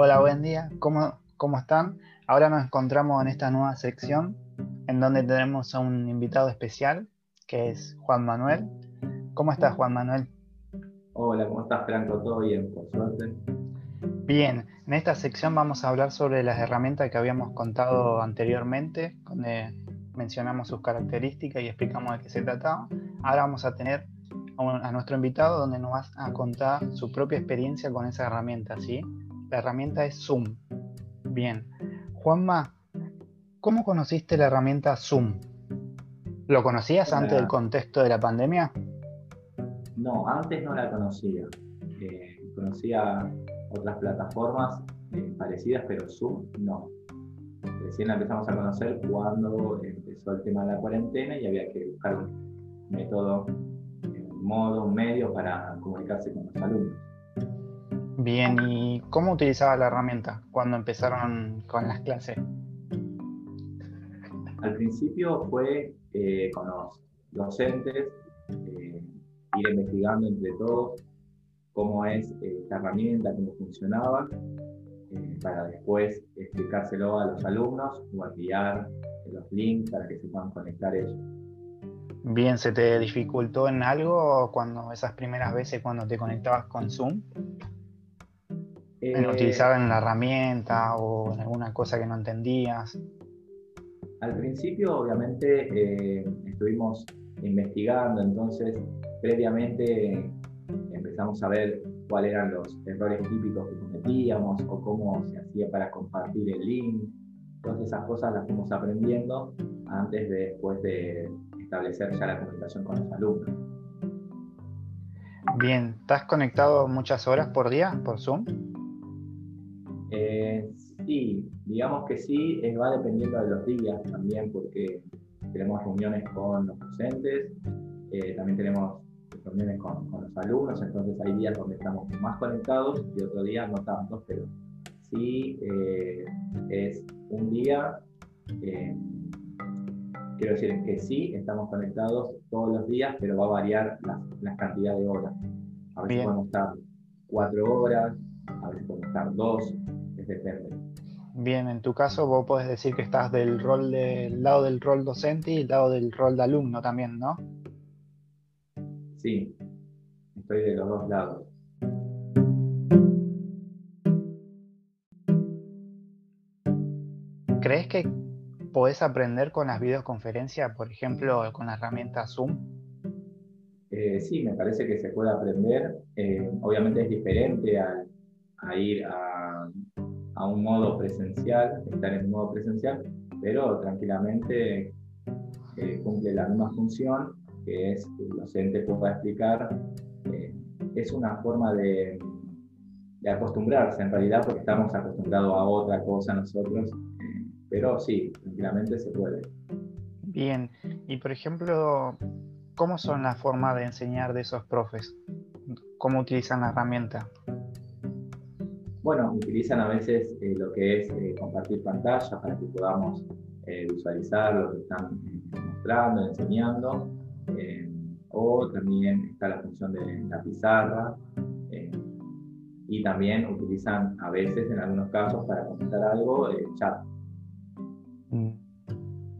Hola, buen día. ¿Cómo, ¿Cómo están? Ahora nos encontramos en esta nueva sección en donde tenemos a un invitado especial que es Juan Manuel. ¿Cómo estás, Juan Manuel? Hola, ¿cómo estás, Franco? ¿Todo bien, por suerte? Bien, en esta sección vamos a hablar sobre las herramientas que habíamos contado anteriormente, donde mencionamos sus características y explicamos de qué se trataba. Ahora vamos a tener a nuestro invitado donde nos va a contar su propia experiencia con esa herramienta, ¿sí? La herramienta es Zoom. Bien. Juanma, ¿cómo conociste la herramienta Zoom? ¿Lo conocías antes del contexto de la pandemia? No, antes no la conocía. Eh, conocía otras plataformas eh, parecidas, pero Zoom no. Recién la empezamos a conocer cuando empezó el tema de la cuarentena y había que buscar un método, un modo, un medio para comunicarse con los alumnos. Bien, ¿y cómo utilizaba la herramienta cuando empezaron con las clases? Al principio fue eh, con los docentes, eh, ir investigando entre todos cómo es eh, esta herramienta, cómo funcionaba, para después explicárselo a los alumnos o enviar los links para que se puedan conectar ellos. Bien, ¿se te dificultó en algo cuando esas primeras veces cuando te conectabas con Zoom? En eh, utilizar en la herramienta o en alguna cosa que no entendías? Al principio, obviamente, eh, estuvimos investigando, entonces previamente empezamos a ver cuáles eran los errores típicos que cometíamos o cómo se hacía para compartir el link. Todas esas cosas las fuimos aprendiendo antes de después de establecer ya la comunicación con los alumnos. Bien, ¿estás conectado muchas horas por día por Zoom? Eh, sí, digamos que sí, va dependiendo de los días también, porque tenemos reuniones con los docentes, eh, también tenemos reuniones con, los alumnos, entonces hay días donde estamos más conectados y otros días no tanto, pero sí eh, es un día, quiero decir que sí, estamos conectados todos los días, pero va a variar la, la cantidad de horas. A veces podemos estar cuatro horas, a veces podemos estar dos, depende. Bien, en tu caso vos podés decir que estás del rol del lado del rol docente y el lado del rol de alumno también, ¿no? Sí, estoy de los dos lados. ¿Crees que podés aprender con las videoconferencias, por ejemplo, con la herramienta Zoom? Eh, sí, me parece que se puede aprender. Eh, obviamente es diferente a ir a, a un modo presencial, estar en modo presencial, pero tranquilamente eh, cumple la misma función, que es que el docente pueda explicar. Eh, es una forma de, acostumbrarse en realidad, porque estamos acostumbrados a otra cosa nosotros, pero sí, tranquilamente se puede. Bien, y por ejemplo, ¿cómo son las formas de enseñar de esos profes? ¿Cómo utilizan la herramienta? Bueno, utilizan a veces eh, lo que es eh, compartir pantalla para que podamos eh, visualizar lo que están mostrando, enseñando, o también está la función de la pizarra, y también utilizan a veces, en algunos casos, para comentar algo, el chat. Mm.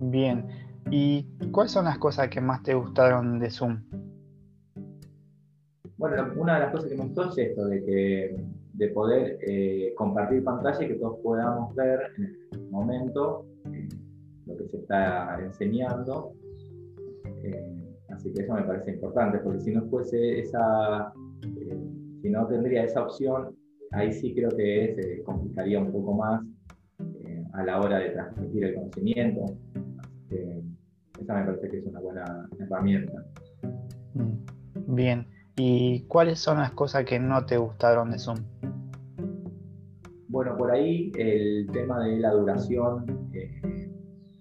Bien, ¿y cuáles son las cosas que más te gustaron de Zoom? Bueno, una de las cosas que me gustó es esto, de que de poder eh, compartir pantalla y que todos podamos ver en el momento eh, lo que se está enseñando. Eh, así que eso me parece importante, porque si no fuese esa, si no tendría esa opción, ahí sí creo que se complicaría un poco más a la hora de transmitir el conocimiento. esa me parece que es una buena herramienta. Mm, bien. ¿Y cuáles son las cosas que no te gustaron de Zoom? Bueno, por ahí el tema de la duración eh,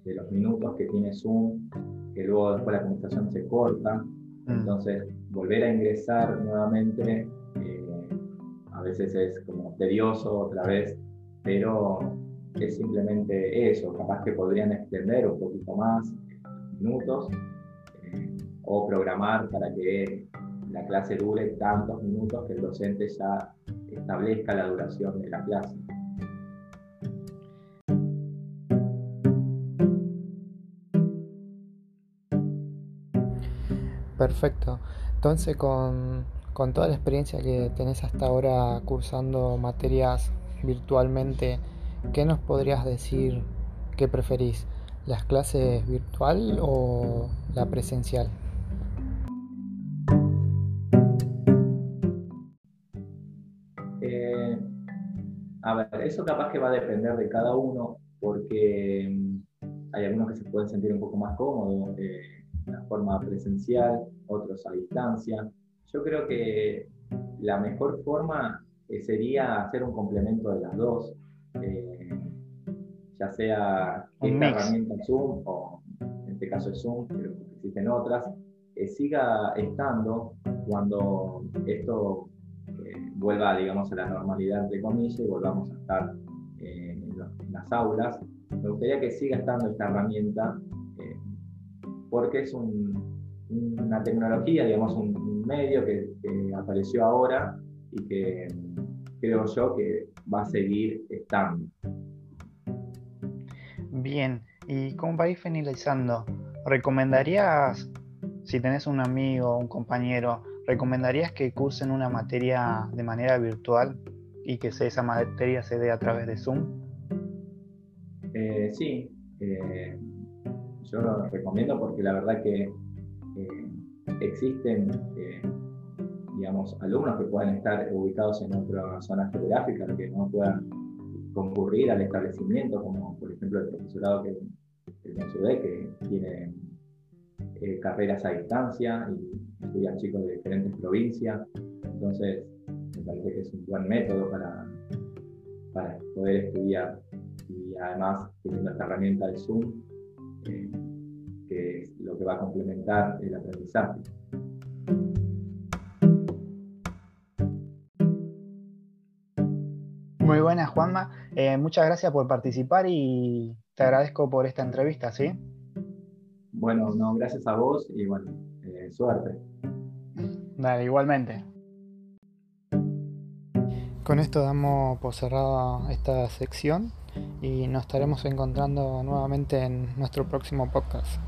de los minutos que tiene Zoom, que luego después la comunicación se corta, mm. entonces volver a ingresar nuevamente eh, a veces es como tedioso otra vez, pero es simplemente eso, capaz que podrían extender un poquito más minutos eh, o programar para que la clase dure tantos minutos que el docente ya establezca la duración de la clase. Perfecto. Entonces, con, con, toda la experiencia que tenés hasta ahora cursando materias virtualmente, ¿qué nos podrías decir que preferís? ¿Las clases virtual o la presencial? A ver, eso capaz que va a depender de cada uno, porque mm, hay algunos que se pueden sentir un poco más cómodos eh, la forma presencial, otros a distancia. Yo creo que la mejor forma eh, sería hacer un complemento de las dos, eh, ya sea esta herramienta Zoom o en este caso es Zoom, pero existen otras, siga estando cuando esto vuelva, digamos, a la normalidad de comillas y volvamos a estar en, las aulas. Me gustaría que siga estando esta herramienta porque es una tecnología, digamos, un, medio que apareció ahora y que creo yo que va a seguir estando. Bien, y como para ir finalizando, ¿recomendarías, si tenés un amigo un compañero, ¿recomendarías que cursen una materia de manera virtual y que esa materia se dé a través de Zoom? Eh, sí, eh, yo lo recomiendo porque la verdad que eh, existen digamos, alumnos que puedan estar ubicados en otra zona geográfica, que no puedan concurrir al establecimiento, como por ejemplo el profesorado que el que tiene eh, carreras a distancia y estudian chicos de diferentes provincias. Entonces, me parece que es un buen método para, para poder estudiar. Y además, teniendo esta herramienta de Zoom, eh, que es lo que va a complementar el aprendizaje. Muy buenas, Juanma. Eh, muchas gracias por participar y te agradezco por esta entrevista, ¿sí? Bueno, no, gracias a vos y bueno, eh, suerte. Dale, igualmente. Con esto damos por cerrada esta sección y nos estaremos encontrando nuevamente en nuestro próximo podcast.